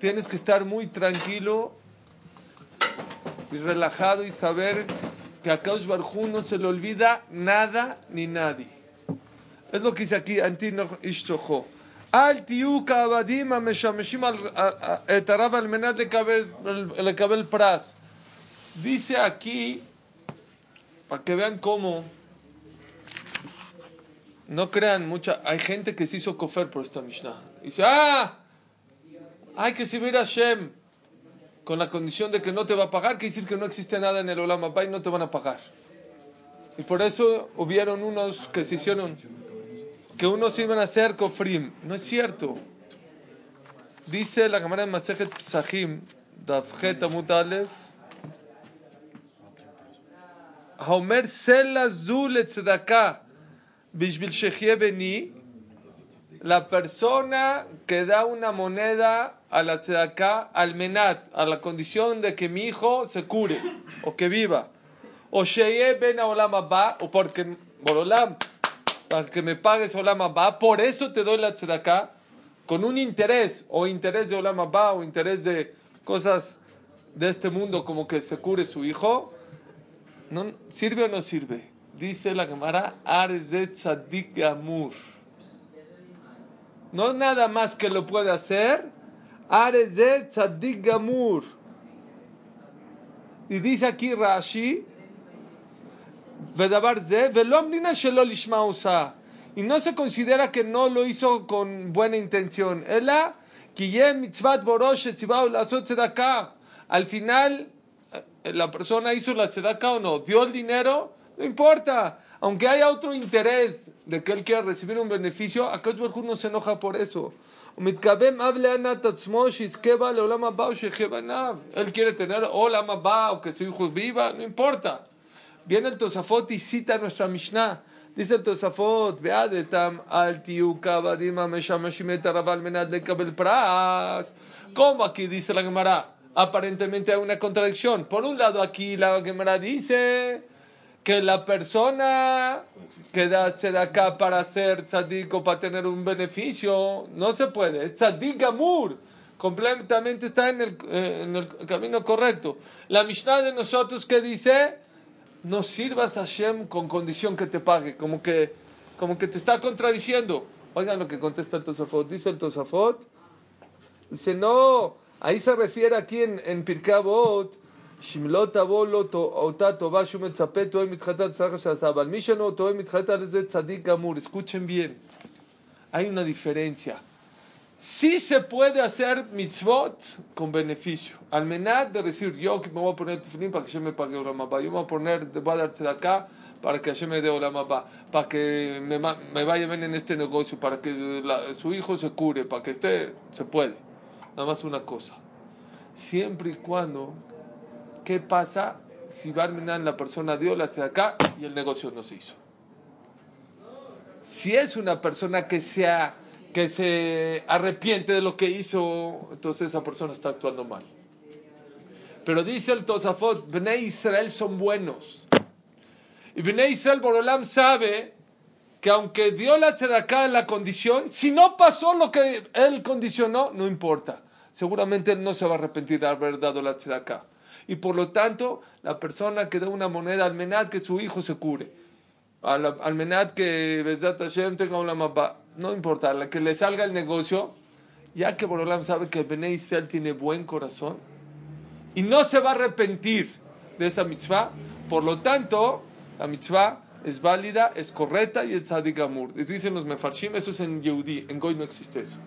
Tienes que estar muy tranquilo y relajado y saber que a Kaush Barjú no se le olvida nada ni nadie. Es lo que dice aquí Antino Ishtojo. Al tiuka abadim ameshameshim etarab al menat le cabel pras. Dice aquí, para que vean cómo no crean mucha. Hay gente que se hizo cofer por esta Mishnah. dice, ah, hay que servir a Shem con la condición de que no te va a pagar, que decir que no existe nada en el Olam y no te van a pagar. Y por eso hubieron unos que se hicieron, que unos iban a hacer kofrim. No es cierto. Dice la cámara de Masejet Psahim, Dafjet Amut Aleph, Homer Sela la persona que da una moneda a la tzedakah al menat, a la condición de que mi hijo se cure o que viva. O sheye ben olam o porque que me pagues olam abba, por eso te doy la tzedakah con un interés, o interés de olam abba, o interés de cosas de este mundo como que se cure su hijo. ¿No, ¿Sirve o no sirve? Dice la Gemara, Ares de Tzadik Amur. No nada más que lo puede hacer, Ares de Tzadik Amur. Y dice aquí Rashi, y no se considera que no lo hizo con buena intención. Al final, eh, la persona hizo la tzedaka o no, dio el dinero no importa. Aunque haya otro interés de que él quiera recibir un beneficio, Akash Barjú no se enoja por eso. Él quiere tener Olama Ba o que su hijo viva, no importa. Viene el Tosafot y cita nuestra Mishnah. Dice el Tosafot, Beadetam al tiuka badima meshamashimeta menad pras. ¿Cómo aquí dice la Gemara? Aparentemente hay una contradicción. Por un lado aquí la Gemara dice que la persona que da acá para ser tzadik o para tener un beneficio, no se puede. Es tzadik amur. Completamente está en el, eh, en el camino correcto. La Mishnah de nosotros que dice, no sirvas a Hashem con condición que te pague. Como que, como que te está contradiciendo. Oigan lo que contesta el Tosafot. Dice el Tosafot. Dice, no, ahí se refiere aquí en, en Pirkabot Escuchen bien, hay una diferencia. Sí se puede hacer mitzvot con beneficio. Al menad de decir, yo me voy a poner tefilín para que yo me pague Olam Yo me voy a poner, voy a darse de acá para que yo me dé Olam Para que me, me, vaya bien en este negocio, para que su hijo se cure, para que esté, se puede. Nada más una cosa. Siempre y cuando ¿Qué pasa si Barminan la persona dio la acá y el negocio no se hizo? Si es una persona que, sea, que se arrepiente de lo que hizo, entonces esa persona está actuando mal. Pero dice el Tosafot, Bnei Israel son buenos. Y Bnei Israel Borolam sabe que aunque dio la tzedakah en la condición, si no pasó lo que él condicionó, no importa. Seguramente él no se va a arrepentir de haber dado la tzedakah y por lo tanto la persona que da una moneda al menad que su hijo se cure, al, menad que Besdat Hashem tenga una mapa, no importa, la que le salga el negocio, ya que Borolam sabe que Bene Israel tiene buen corazón y no se va a arrepentir de esa mitzvah, por lo tanto la mitzvah es válida, es correcta y es sadigamur. Dicen los mefarshim, eso es en Yehudi, en Goy no existe eso.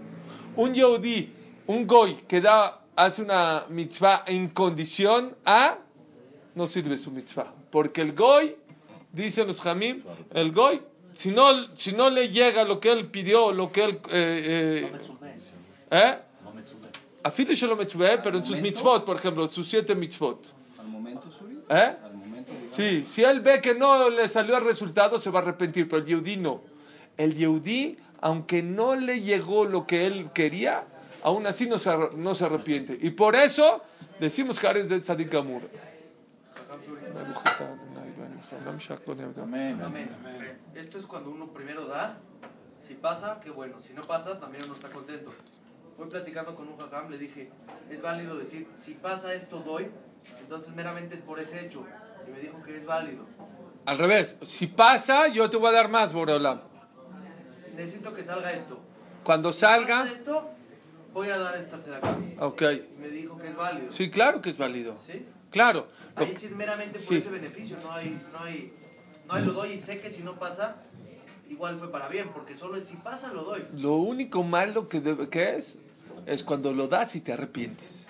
Un Yehudi, un Goy que da hace una mitzvah en condición A, no sirve su mitzvah. Porque el goy, dicen los jamim, el goy, si no, si no le llega lo que él pidió, lo que él... Eh, eh, ¿eh? A fin de lo pero en sus mitzvot, por ejemplo, sus siete mitzvot. ¿Al momento ¿Eh? Sí, si él ve que no le salió el resultado, se va a arrepentir, pero el Yehudi no. El Yehudi, aunque no le llegó lo que él quería, aún así no se, no se arrepiente. Y por eso decimos que eres de Tzadik Amur. Esto es cuando uno primero da Si pasa, qué bueno. Si no pasa, también uno está contento. Fui platicando con un jajam, le dije, es válido decir, si pasa esto, doy. Entonces meramente es por ese hecho. Y me dijo que es válido. Al revés, si pasa, yo te voy a dar más, Boreolam. Necesito que salga esto. Cuando Si salga, pasa esto, voy a dar esta acá. ok. Y me dijo que es válido. Sí, claro que es válido. ¿Sí? Claro. Lo- Ahí sí es meramente por Sí. ese beneficio, no hay, no hay, no hay lo doy y sé que si no pasa, igual fue para bien, porque solo es si pasa lo doy. Lo único malo que, debe- que es, es cuando lo das y te arrepientes.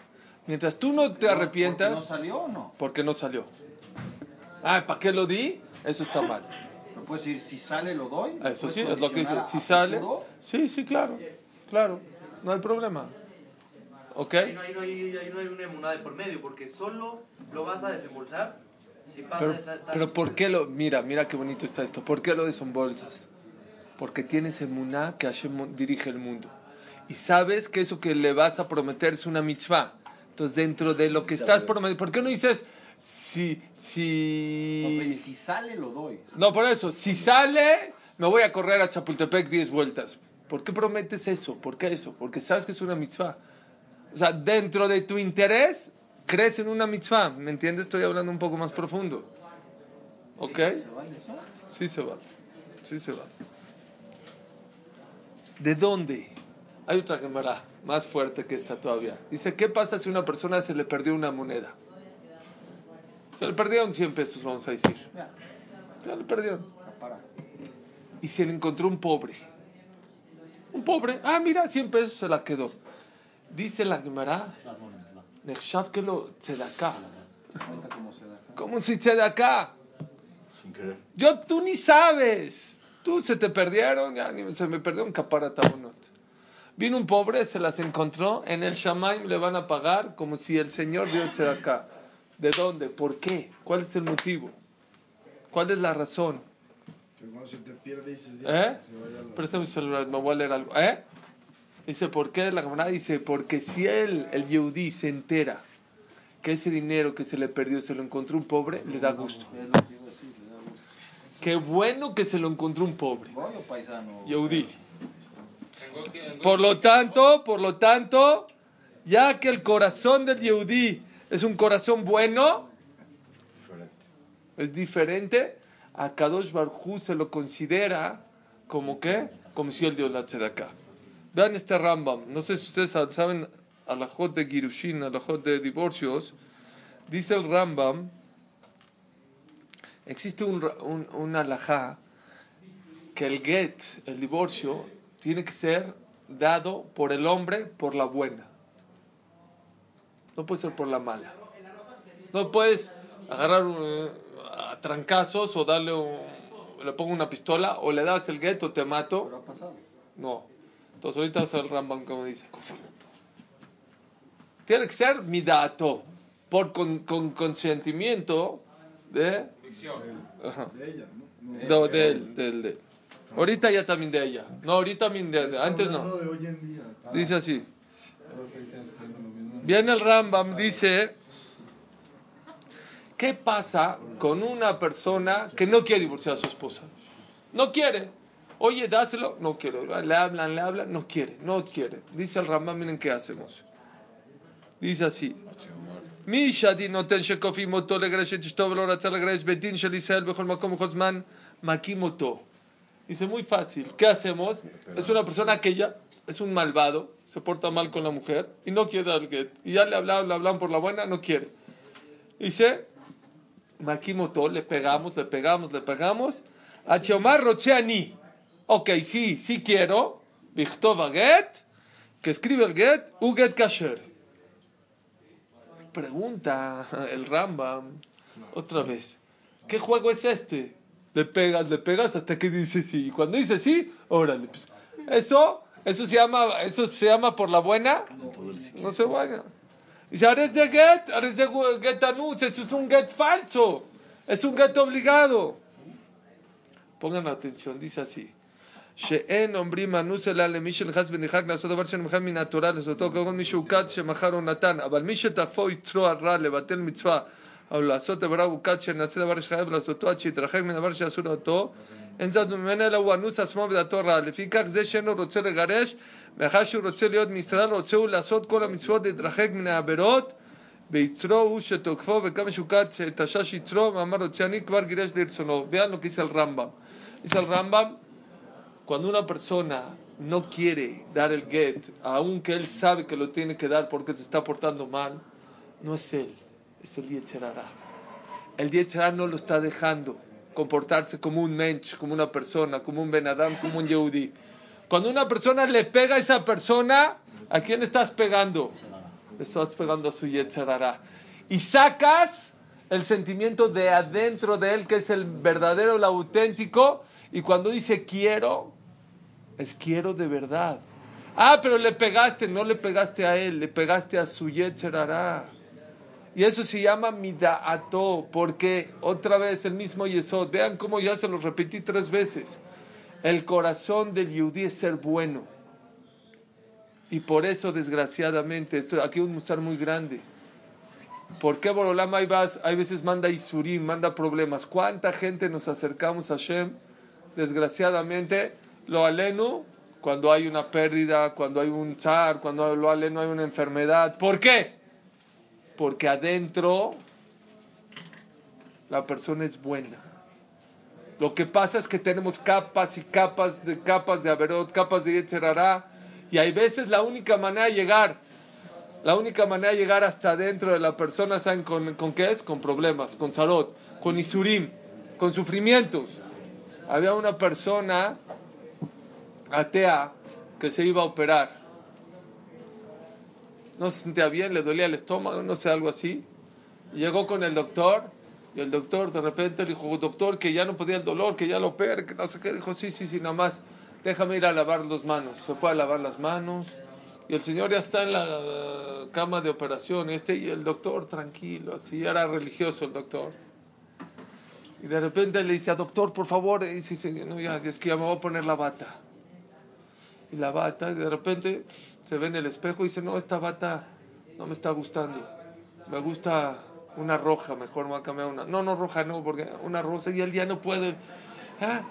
Mientras tú no te ¿No arrepientas, salió o no? porque no salió. Ah, ¿para qué lo di? Eso está mal. No puedes decir, si sale lo doy. Eso ¿Puedes sí, es lo que dice. Si sale, futuro? sí, sí, claro. Claro, no hay problema. ¿Ok? Ahí no, hay, no hay- ahí no hay una emunada de por medio, porque solo lo vas a desembolsar si pasa Pero, esa pero ¿por qué lo.? Mira, mira qué bonito está esto. ¿Por qué lo desembolsas? Porque tienes emuná que Hashem dirige el mundo. Y sabes que eso que le vas a prometer es una mitzvah. Entonces, dentro de lo que estás prometiendo. ¿Por qué no dices si. No, pues, si... si sale lo doy. No, por eso. Si sale, me voy a correr a Chapultepec 10 vueltas. ¿Por qué prometes eso? ¿Por qué eso? Porque sabes que es una mitzvah. O sea, dentro de tu interés, crees en una mitzvah. ¿Me entiendes? Estoy hablando un poco más profundo. ¿Ok? Sí se va. Sí se va. ¿De dónde? Hay otra cámara más fuerte que esta todavía. Dice, ¿qué pasa si una persona se le perdió una moneda? Se le perdieron 100 pesos, vamos a decir. Se le perdieron. Y se le encontró un pobre. Pobre. Ah, mira, 100 pesos se la quedó. Dice la Gemara, que lo acá. Cuenta cómo se acá. ¿Cómo si. Yo, tú ni sabes. Tú se te perdieron, ya ni se me perdió un caparatabonot. Vino un pobre, se las encontró, en el Shamaim le van a pagar como si el Señor dio acá. ¿De dónde? ¿Por qué? ¿Cuál es el motivo? ¿Cuál es la razón? Cuando se te pierde ¿Eh? ya, se vaya la- Préstame mi celular, me voy a leer algo. ¿Eh? Dice, ¿por qué? La camarada dice, porque si él, el Yehudi, se entera que ese dinero que se le perdió se lo encontró un pobre, le da gusto. Qué bueno que se lo encontró un pobre. Yehudi. Por lo tanto, por lo tanto, ya que el corazón del Yehudi es un corazón bueno, es diferente, a Kadosh Barjú se lo considera como que, como si él dio la tzedakah. Vean este Rambam, no sé si ustedes saben alajot de Girushin, alajot de divorcios, dice el Rambam, existe un, un, un alajá que el get, el divorcio, tiene que ser dado por el hombre por la buena. No puede ser por la mala. No puedes agarrar un- a trancazos o darle un, le pongo una pistola o le das el get o te mato. Pero ha pasado. No. Entonces ahorita es el Rambam como dice. Tiene que ser mi dato por con, con consentimiento de, Ajá. de ella, ¿no? No, no, de él, de él, de él. Ahorita ya también de ella. No, ahorita también de, de- antes no. Dice así. Viene el Rambam, dice, ¿qué pasa con una persona que no quiere divorciar a su esposa? No quiere. Oye, dáselo, no quiere. Le hablan, le hablan, no quiere, no quiere. Dice el Rambam, miren qué hacemos. Dice así. מי שהדין נותן שכופים אותו לגרש את אשתו ולא רצה לגרש בדין של ישראל בכל מקום ובכל זמן, מכים אותו. Dice, muy fácil. ¿Qué hacemos? Es una persona que ya es un malvado, se porta mal con la mujer y no quiere dar el get. Y ya le hablan, le hablan por la buena, no quiere. Dice, Makimoto, le pegamos, le pegamos, le pegamos. A Cheomar Rocheani. Ok, sí, sí quiero. Vichtova get. Que escribe el get. U get kasher. Pregunta el Rambam. Otra vez. ¿Qué juego es este? Le pegas, le pegas hasta que dice sí. Y cuando dice sí, órale. pues. Eso, eso se llama, eso se llama por la buena. No se vaya. Ares de get, Ares de get anus, eso es un get falso. Es un get obligado. Pongan atención, dice así. שאין אומרים אנוס אלא למי שנכנס בנכר לעשות דבר שנמחק מן התורה לעשותו כגון מי נתן אבל מי שתקפו יצרו הרע לבטל מצווה אבל לעשות דבר מוקד שנעשה דבר שחייב לעשותו עד שיתרחק מדבר שאסור אותו, אין זאת ממנה אלא הוא אנוס עצמו בדעתו רע. לפיכך זה שאינו רוצה לגרש, מאחר שהוא רוצה להיות מישראל, רוצה הוא לעשות כל המצוות להתרחק מן העבירות, ויצרו הוא שתוקפו וכמה שוקד תשש יצרו, ואמר רוצה אני כבר גירש לרצונו. Vean lo que dice el Rambam. Dice el Rambam, cuando una persona no quiere dar el get, aunque él sabe que lo tiene que dar porque se está portando mal, no es él, es el Yetzerara. El Yetzerara no lo está dejando comportarse como un mensch, como una persona, como un Benadam, como un Yehudi. Cuando una persona le pega a esa persona, ¿a quién estás pegando? Le estás pegando a su Yetzerara. Y sacas el sentimiento de adentro de él, que es el verdadero, el auténtico, y cuando dice quiero, es quiero de verdad. Ah, pero le pegaste, no le pegaste a él, le pegaste a su Yetzerara. Y eso se llama midaato, porque otra vez el mismo Yesod, vean cómo ya se lo repetí tres veces. El corazón del Yudí es ser bueno. Y por eso, desgraciadamente, esto, aquí un musar muy grande. ¿Por qué Borolam hay, hay veces manda Isurim, manda problemas? ¿Cuánta gente nos acercamos a Hashem? Desgraciadamente, lo alenu cuando hay una pérdida, cuando hay un zar, cuando lo alenu hay una enfermedad. ¿Por qué? Porque adentro la persona es buena. Lo que pasa es que tenemos capas y capas de capas de Averot, capas de Yetzerará, y hay veces la única manera de llegar, la única manera de llegar hasta adentro de la persona, ¿saben con, con qué es? Con problemas, con salud, con isurim, con sufrimientos. Había una persona atea que se iba a operar. No se sentía bien, le dolía el estómago, no sé, algo así. Llegó con el doctor y el doctor de repente le dijo, doctor, que ya no podía el dolor, que ya lo opere, que no sé qué. Dijo, sí, sí, sí, nada más, déjame ir a lavar las manos. Se fue a lavar las manos y el señor ya está en la eh, cama de operación. Este, y el doctor tranquilo, así, era religioso el doctor. Y de repente le dice, doctor, por favor, y dice, "Sí, no, ya, es que ya me voy a poner la bata. Y la bata, y de repente se ve en el espejo y dice, no, esta bata no me está gustando. Me gusta una roja, mejor me a cambiar una. No, no, roja no, porque una rosa y él ya no puede. Ah,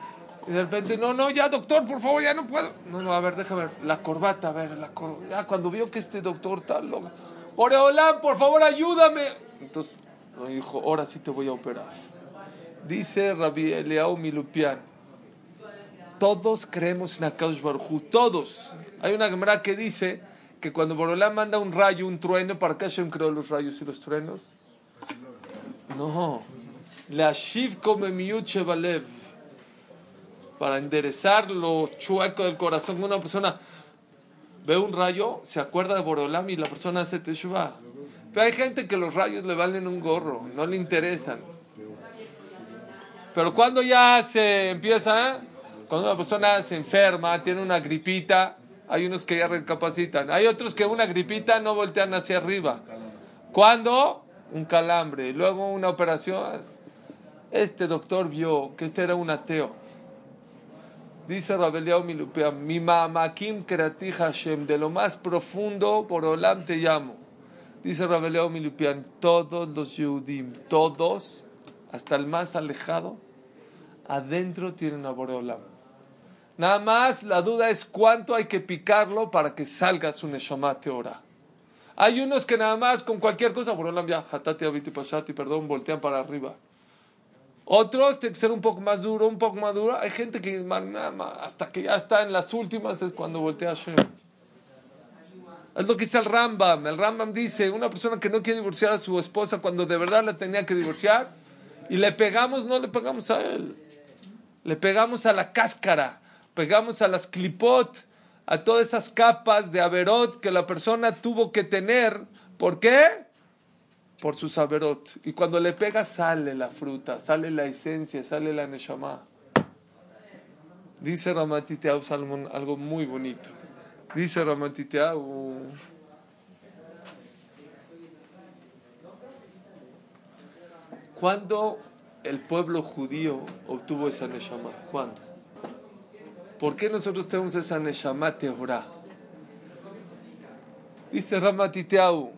Y de repente, no, no, ya doctor, por favor, ya no puedo. No, no, a ver, déjame ver. La corbata, a ver, la cor- Ya cuando vio que este doctor está loco. Oreolán, por favor, ayúdame. Entonces, no, dijo, ahora sí te voy a operar. Dice Rabbi Eliao Milupian, todos creemos en Akadosh Baruj todos. Hay una gemara que dice que cuando Borolán manda un rayo, un trueno, ¿para qué Hashem creó los rayos y los truenos? No. La Shiv come miut shebalev. Para enderezar lo chueco del corazón. Una persona ve un rayo, se acuerda de Borolam y la persona hace teshuva. Pero hay gente que los rayos le valen un gorro, no le interesan. Pero cuando ya se empieza, ¿eh? Cuando una persona se enferma, tiene una gripita, hay unos que ya recapacitan. Hay otros que una gripita no voltean hacia arriba. ¿Cuándo? Un calambre. Luego una operación. Este doctor vio que este era un ateo. Dice Rabeliao Milupea, mi mamakim kerati Hashem, de lo más profundo por Olam te llamo. Dice Rabeliao Milupian, todos los Yehudim, todos, hasta el más alejado, adentro tienen a Boreolam. Nada más la duda es cuánto hay que picarlo para que salga su Neshama Teora. Hay unos que nada más con cualquier cosa, Boreolam ya, Hatati, Abiti, Pashati, perdón, voltean para arriba. Otros tienen que ser un poco más duro, un poco más duro. Hay gente que hasta que ya está en las últimas es cuando voltea a Hashem. Es lo que dice el Rambam. El Rambam dice, una persona que no quiere divorciar a su esposa cuando de verdad la tenía que divorciar, y le pegamos, no le pegamos a él. Le pegamos a la cáscara, pegamos a las clipot, a todas esas capas de averot que la persona tuvo que tener. ¿Por qué? Por sus averot. Y cuando le pega sale la fruta, sale la esencia, sale la neshama. Dice Ramatiteau Salmón algo muy bonito. Dice Ramatiteau. ¿Cuándo el pueblo judío obtuvo esa neshama? ¿Cuándo? ¿Por qué nosotros tenemos esa neshama teorá? Dice Ramatiteau,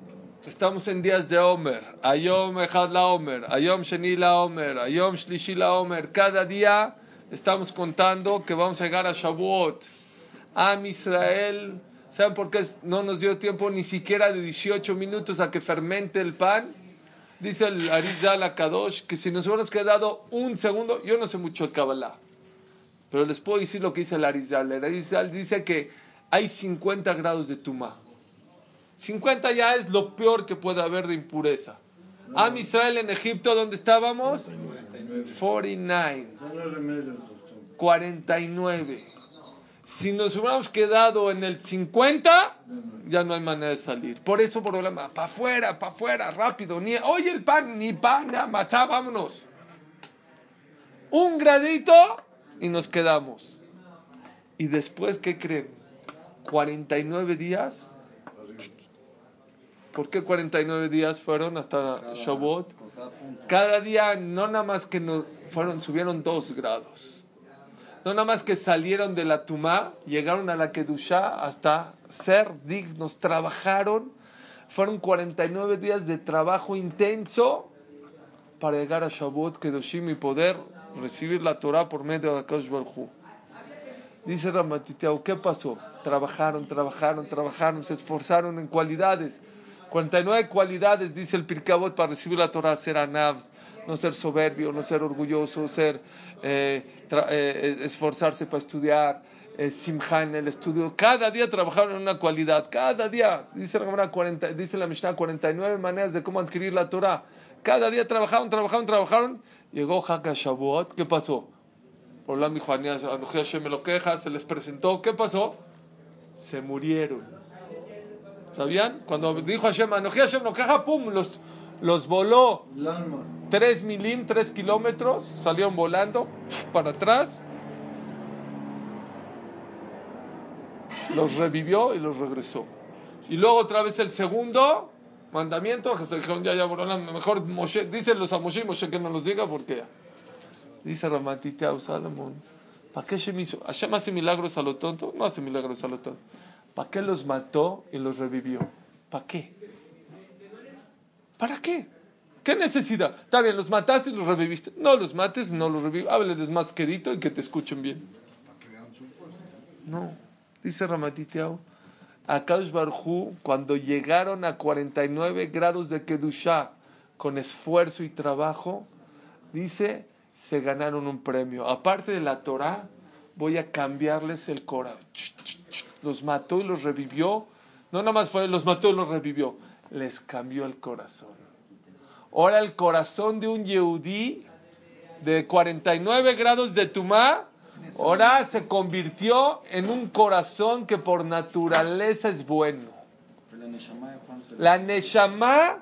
Estamos en días de Omer. Ayom Echad la Omer. Ayom Sheni la Omer. Ayom Shlishi la Omer. Cada día estamos contando que vamos a llegar a Shavuot. Am Israel. ¿Saben por qué no nos dio tiempo ni siquiera de 18 minutos a que fermente el pan? Dice el Arizal Akadosh que si nos hubiéramos quedado un segundo, yo no sé mucho de Kabbalah, pero les puedo decir lo que dice el Arizal. El Arizal dice que hay 50 grados de tumá. 50 ya es lo peor que puede haber de impureza. Am Israel en Egipto, ¿dónde estábamos? 49. 49. Si nos hubiéramos quedado en el 50, ya no hay manera de salir. Por eso, problema, para afuera, para afuera, rápido. Ni, oye, el pan, ni pan, ya, machá, vámonos. Un gradito y nos quedamos. Y después, ¿qué creen? 49 días. ¿Por qué 49 días fueron hasta cada punto. Cada día no nada más que no, fueron, subieron dos grados. No nada más que salieron de la Tumá, llegaron a la Kedushá hasta ser dignos, trabajaron. Fueron 49 días de trabajo intenso para llegar a Shavuot, Kedoshim y poder recibir la Torah por medio de Akash Baruj Dice Ramatiteau, ¿qué pasó? Trabajaron, trabajaron, trabajaron, se esforzaron en cualidades. 49 cualidades, dice el Pirkabot, para recibir la Torah, ser anavs, no ser soberbio, no ser orgulloso, ser, eh, eh, esforzarse para estudiar, eh, en el estudio. Cada día trabajaron en una cualidad, cada día, dice la, Gemara, 40, dice la Mishnah, 49 maneras de cómo adquirir la Torah. Cada día trabajaron, trabajaron, trabajaron. Llegó Haka Shavuot, ¿qué pasó? Por la dijo, Anoji Hashem me lo queja, se les presentó, ¿qué pasó? Se murieron. ¿Sabían? Cuando dijo Hashem, Anoji Hashem lo queja, pum, los, los voló. 3 milim, 3 kilómetros, salieron volando para atrás, los revivió y los regresó. Y luego otra vez el segundo mandamiento, ya, ya, mejor Moshe, dicen los a Moshe, Moshe que no los diga porque dice Ramatiteau Salomón, ¿para qué Hashem hizo? ¿Hashem hace milagros a lo tonto? No hace milagros a lo tonto. ¿Para qué los mató y los revivió? ¿Para qué? ¿Para qué? ¿Qué necesidad? Está bien, los mataste y los reviviste. No los mates, no los revives. Hábleles más quedito y que te escuchen bien. No, dice Ramatiteau. Akadosh Barjú, cuando llegaron a 49 grados de Kedushá con esfuerzo y trabajo, dice, se ganaron un premio. Aparte de la Torah, voy a cambiarles el corazón. Los mató y los revivió. No nada más fue, los mató y los revivió. Les cambió el corazón. Ahora el corazón de un Yehudí de 49 grados de Tumá, ahora se convirtió en un corazón que por naturaleza es bueno. La Neshama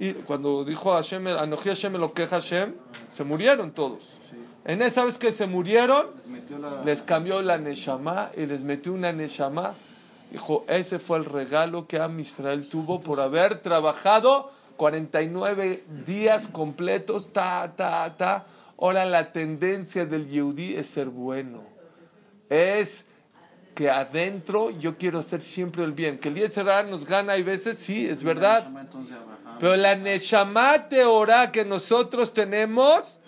y cuando dijo Hashem, Anoji Hashem lo queja Hashem, se murieron todos. En esa vez que se murieron, les cambió la Neshama y les metió una Neshama. Dijo, ese fue el regalo que Am Israel tuvo por haber trabajado 49 días completos, ta, ta, ta. Ahora la tendencia del Yehudí es ser bueno. Es que adentro yo quiero hacer siempre el bien. Que el Yetzirah nos gana hay veces, sí, es verdad. Pero la Neshama Teorá que nosotros tenemos,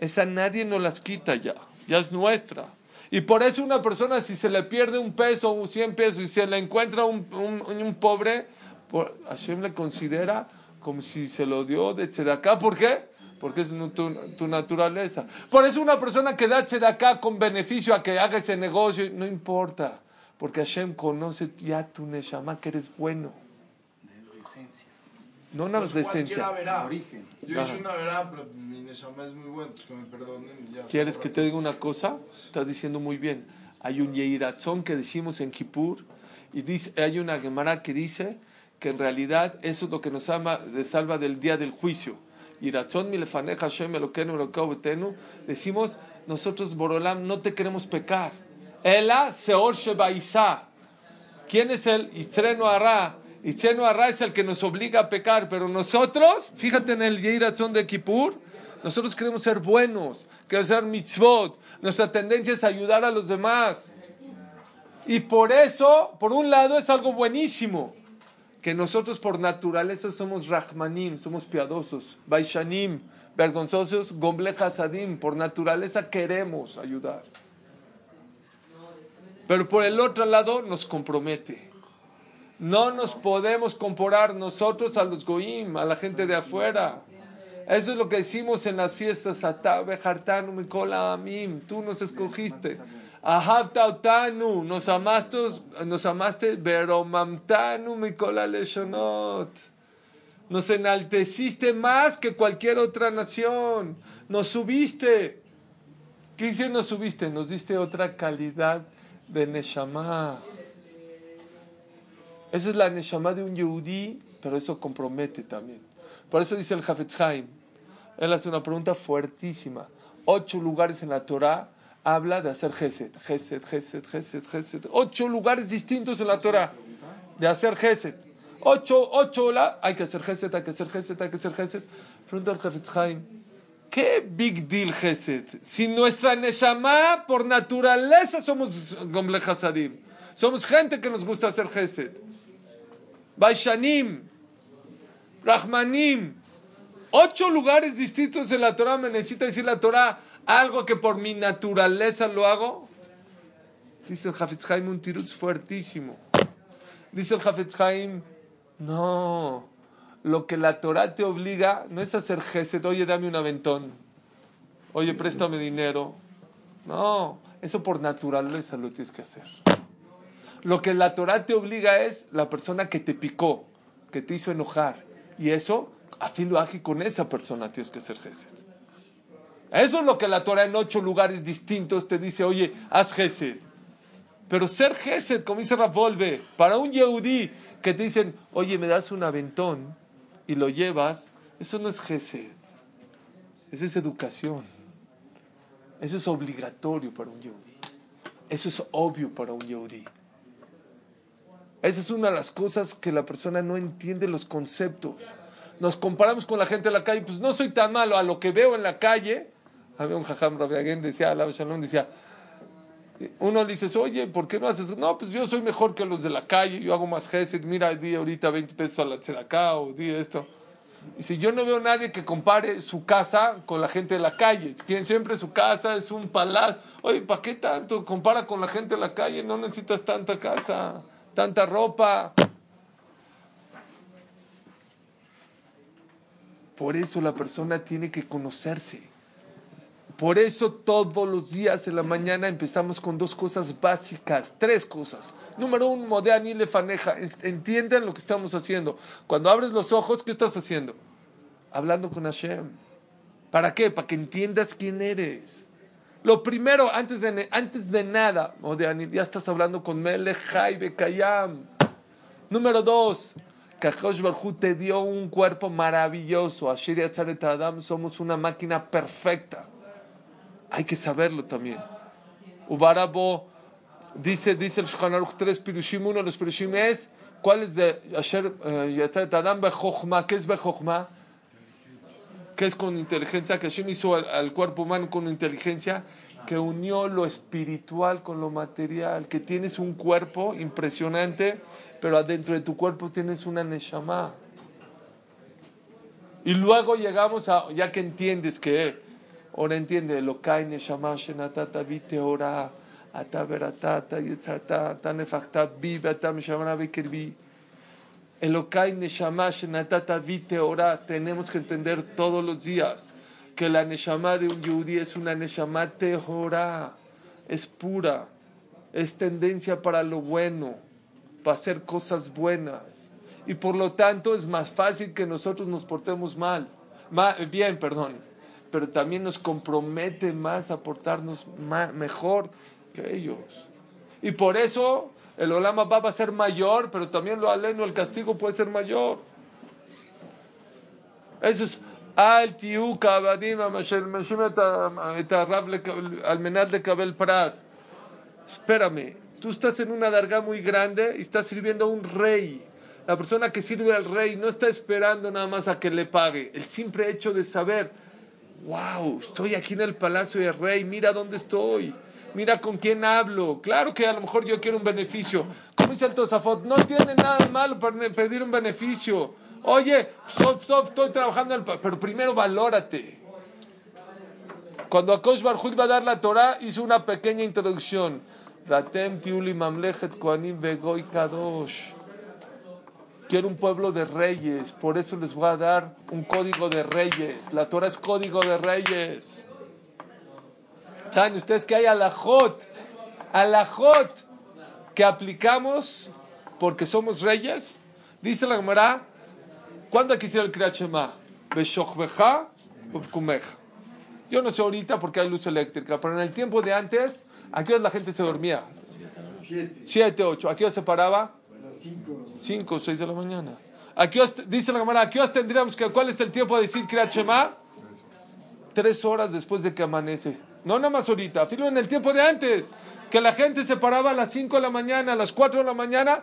esa nadie nos las quita ya, ya es nuestra. Y por eso una persona si se le pierde un peso o 100 pesos y se le encuentra un, un, un pobre, por, Hashem le considera como si se lo dio de tzedakah. ¿Por qué? Porque es tu, tu naturaleza. Por eso una persona que da tzedakah con beneficio a que haga ese negocio, no importa. Porque Hashem conoce ya tu neshama que eres bueno. De decencia. No una Pues decencia. cualquiera verá. Origen. Yo Ajá. hice una verá, pero mi Neshama es muy bueno, pues que me perdonen. Ya, ¿Quieres que te diga una cosa? Estás diciendo muy bien. Hay un Yeiratzón que decimos en Kippur y dice, hay una Gemara que dice que en realidad eso es lo que nos ama, de salva del día del juicio. Yiratzón milefaneja Hashem Betenu. Decimos, nosotros Borolam no te queremos pecar. Ela Seor Shebaisa. ¿Quién es el Itzreno Ará? Itzreno Ará es el que nos obliga a pecar, pero nosotros, fíjate en el Yeiratzón de Kippur, nosotros queremos ser buenos, queremos ser mitzvot, nuestra tendencia es ayudar a los demás. Y por eso, por un lado, es algo buenísimo, que nosotros por naturaleza somos Rahmanim, somos piadosos, Baishanim, vergonzosos, Gomble Hasadim, por naturaleza queremos ayudar. Pero por el otro lado nos compromete. No nos podemos comparar nosotros a los goim, a la gente de afuera. Eso es lo que decimos en las fiestas. Tú nos escogiste. Ahabta otanu. Nos amaste, nos amaste. Nos enalteciste más que cualquier otra nación. Nos subiste. ¿Qué dice nos subiste? Nos diste otra calidad de Neshama. Esa es la Neshama de un Yehudí, pero eso compromete también. Por eso dice el Hafetz Haim. Él hace una pregunta fuertísima. Ocho lugares en la Torah habla de hacer Gesed. Gesed, Gesed, Gesed, Gesed. Ocho lugares distintos en la Torah de hacer Gesed. Ocho, ocho, la, hay que hacer Gesed, hay que hacer Gesed, hay que hacer Gesed. Pregunta el Hafetz Haim. ¿Qué big deal Gesed? Si nuestra Neshama por naturaleza somos Gomle Hasadim. Somos gente que nos gusta hacer Gesed. Baishanim, Rahmanim. Ocho lugares distintos en la Torah. Me necesita decir la Torah algo que por mi naturaleza lo hago. Dice el Hafetz Haim un tirutz fuertísimo. Dice el Hafetz Haim, no, lo que la Torah te obliga no es hacer gesed, oye, dame un aventón, oye, préstame dinero. No, eso por naturaleza lo tienes que hacer. Lo que la Torah te obliga es la persona que te picó, que te hizo enojar. Y eso, a fin lo ágil con esa persona tienes que hacer gesed. Eso es lo que la Torah en ocho lugares distintos te dice, oye, haz gesed. Pero ser gesed, como dice Ravolve, para un yehudí que te dicen, oye, me das un aventón y lo llevas, eso no es gesed. Eso es educación. Eso es obligatorio para un yehudí. Eso es obvio para un yehudí. Esa es una de las cosas que la persona no entiende los conceptos. Nos comparamos con la gente de la calle, pues no soy tan malo a lo que veo en la calle. Había un jajam Rabiagén, decía, Alab Shalom, decía, uno le dices, oye, ¿por qué no haces? No, pues yo soy mejor que los de la calle, yo hago más gesed, mira, di ahorita 20 pesos a la tzedakah o di esto. Y si yo no veo nadie que compare su casa con la gente de la calle, quien siempre su casa es un palacio. Oye, ¿para qué tanto? Compara con la gente de la calle, no necesitas tanta casa, tanta ropa. Por eso la persona tiene que conocerse. Por eso todos los días en la mañana empezamos con dos cosas básicas, tres cosas. Número uno, modeani lefaneja. Entiendan lo que estamos haciendo. Cuando abres los ojos, ¿qué estás haciendo? Hablando con Hashem. ¿Para qué? Para que entiendas quién eres. Lo primero, antes de, antes de nada, modeani, ya estás hablando con Melech Jaibe Kayam. Número dos, Kajosh Barhu te dio un cuerpo maravilloso. Ashir Adam, somos una máquina perfecta. Hay que saberlo también. Ubarabo dice, dice el Shulchan Aruch tres pirushim. Uno de los pirushim es, ¿cuál es de Asher Yatzaret Adam Bechochma? ¿Qué es Bechochma? ¿Qué es con inteligencia? Que Hashem hizo al, al cuerpo humano con inteligencia que unió lo espiritual con lo material, que tienes un cuerpo impresionante, pero adentro de tu cuerpo tienes una neshama. Y luego llegamos a, ya que entiendes que, ahora entiende, lo kai neshama shenatata vite ora, ata veratata yitzata, ata nefachta vive, ata mishamana vikirvi. Elokai neshama shenatata vite ora, tenemos que entender todos los días que la neshama de un yudí es una neshama tehora, es pura, es tendencia para lo bueno, para hacer cosas buenas. Y por lo tanto es más fácil que nosotros nos portemos mal, Ma- bien, perdón, pero también nos compromete más a portarnos mejor que ellos. Y por eso el Olama va a ser mayor, pero también lo aleno, el castigo puede ser mayor. Eso es. Al tiu kavadim de kabel pras. Espérame, tú estás en una darga muy grande y estás sirviendo a un rey. La persona que sirve al rey no está esperando nada más a que le pague. El simple hecho de saber wow, estoy aquí en el palacio del rey, mira dónde estoy. mira con quién hablo. Claro que a lo mejor yo quiero un beneficio. Como dice el Tosafot, no tiene nada malo pedir un beneficio. Oye, sof, sof, estoy trabajando, en el pero primero valórate. Cuando Akosh Barjú iba a dar la Torah, hizo una pequeña introducción. Ratem tiuli mamlechet koanim kadosh. Quiero un pueblo de reyes, por eso les voy a dar un código de reyes. La Torah es código de reyes. ¿Saben ustedes que hay alajot? Alajot que aplicamos porque somos reyes. Dice la Gemara, ¿cuándo quisiera el Kriyat Shema? Yo no sé ahorita porque hay luz eléctrica, pero en el tiempo de antes, ¿a qué hora la gente se dormía? Siete, ocho. ¿A qué hora se paraba? A las cinco. 5 o 6 de la mañana. ¿A qué horas- dice la cámara, ¿a qué horas tendríamos que, cuál es el tiempo de decir Kriyat Shema? Tres horas después de que amanece. No nada más ahorita, filo en el tiempo de antes, que la gente se paraba a las 5 de la mañana, a las 4 de la mañana.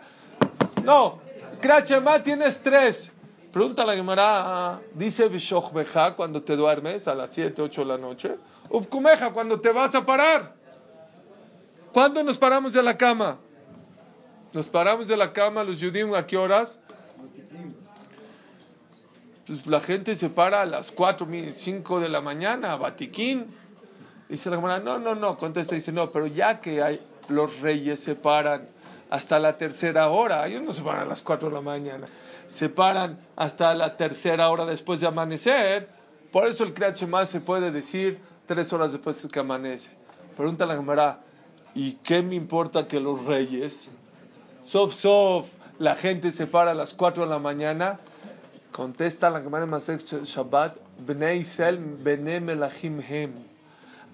No, Kriyat Shema tienes tres. Pregunta la Gemara, dice Bishoch Beja cuando te duermes a las 7, 8 de la noche. Upkumeja cuando te vas a parar. ¿Cuándo nos paramos de la cama? Nos paramos de la cama, los judíos, ¿a qué horas? Pues la gente se para a las 4, 5 de la mañana, Batiquín. Dice la Gemara, no, no, no, contesta, dice, no, pero ya que hay, los reyes se paran hasta la tercera hora, ellos no se paran a las 4 de la mañana, se paran hasta la tercera hora después de amanecer, por eso el Kriyat Shema se puede decir tres horas después de que amanece. Pregunta la Gemara, ¿y qué me importa que los reyes Sof, sof, la gente se para a las 4 de la mañana. Contesta la Gemara Masech Shabbat, Bnei Israel, Bnei Melachim Hem.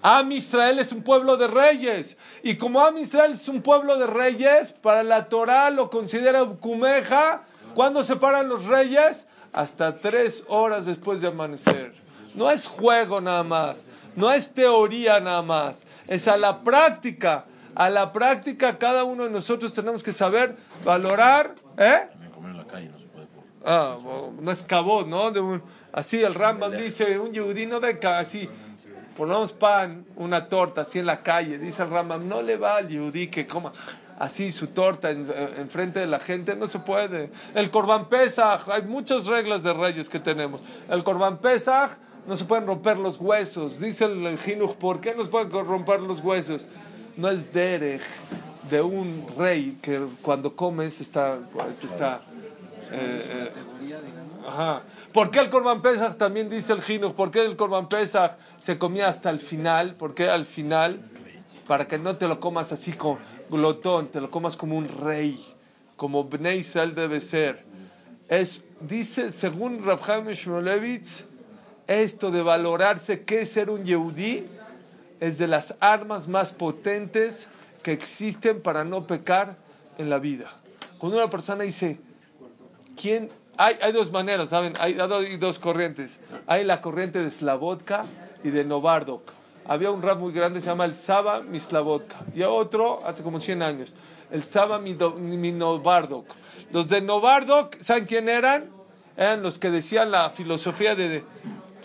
Am Israel es un pueblo de reyes. Y como Am Israel es un pueblo de reyes, para la Torah lo considera Kumeja. ¿Cuándo se paran los reyes? Hasta tres horas después de amanecer. No es juego nada más. No es teoría nada más. Es a la práctica. A la práctica cada uno de nosotros tenemos que saber valorar. ¿Eh? También comer en la calle no se puede por. Ah, no es cabot, ¿no? De un- así el Rambam dice, un yehudí no de así, ponemos pan, una torta así en la calle, dice el Rambam, no le va al yehudí que coma así su torta en, en frente de la gente, no se puede. El Corban Pesach, hay muchas reglas de reyes que tenemos. El Corban Pesach no se pueden romper los huesos, dice el Jinuj, ¿por qué no se pueden romper los huesos? No es derech de un rey que cuando comes está, pues, está eh, eh, Ajá. ¿Por qué el Corban Pesach también dice el Jinuj? ¿Por qué el Corban Pesach se comía hasta el final? ¿Por qué al final? Para que no te lo comas así con glotón, te lo comas como un rey, como Bnei debe ser. Es, dice, según Rav Shmulevitz, esto de valorarse qué es ser un Yehudí es de las armas más potentes que existen para no pecar en la vida. Cuando una persona dice, ¿quién? Hay, hay dos maneras, ¿saben? Hay, hay dos- corrientes. Hay la corriente de Slavodka y de Novardok. Había un rap muy grande, se llama el Saba Mislavodka. Y otro, hace como 100 años, el Saba Minovardok. Los de Novardok, ¿saben quién eran? Eran los que decían la filosofía de, de,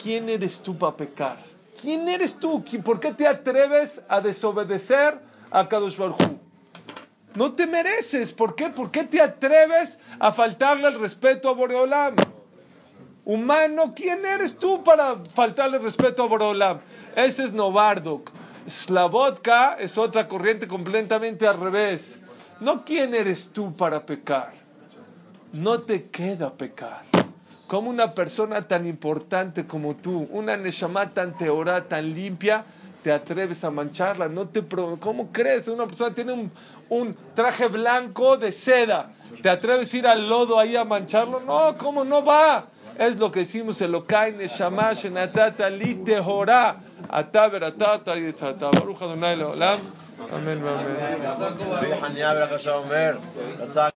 ¿quién eres tú para pecar? ¿Quién eres tú? ¿Quién- ¿Por qué te atreves a desobedecer a Kadosh Baruj? No te mereces. ¿Por qué? ¿Por qué te atreves a faltarle el respeto a Boreolam? Humano, ¿quién eres tú para faltarle el respeto a Boreolam? Ese es Novardok. Slavodka es otra corriente completamente al revés. No quién eres tú para pecar. No te queda pecar. Como una persona tan importante como tú, una Neshama tan teorá, tan limpia, te atreves a mancharla. No te ¿Cómo crees? Una persona tiene un, un traje blanco de seda. ¿Te atreves a ir al lodo ahí a mancharlo? No, ¿cómo no va? Es lo que decimos, Elokai Neshama Shenatata Li Tehorá. Ata Beratata y Tzata. Baruch Adonai Leolam. Amén, amén.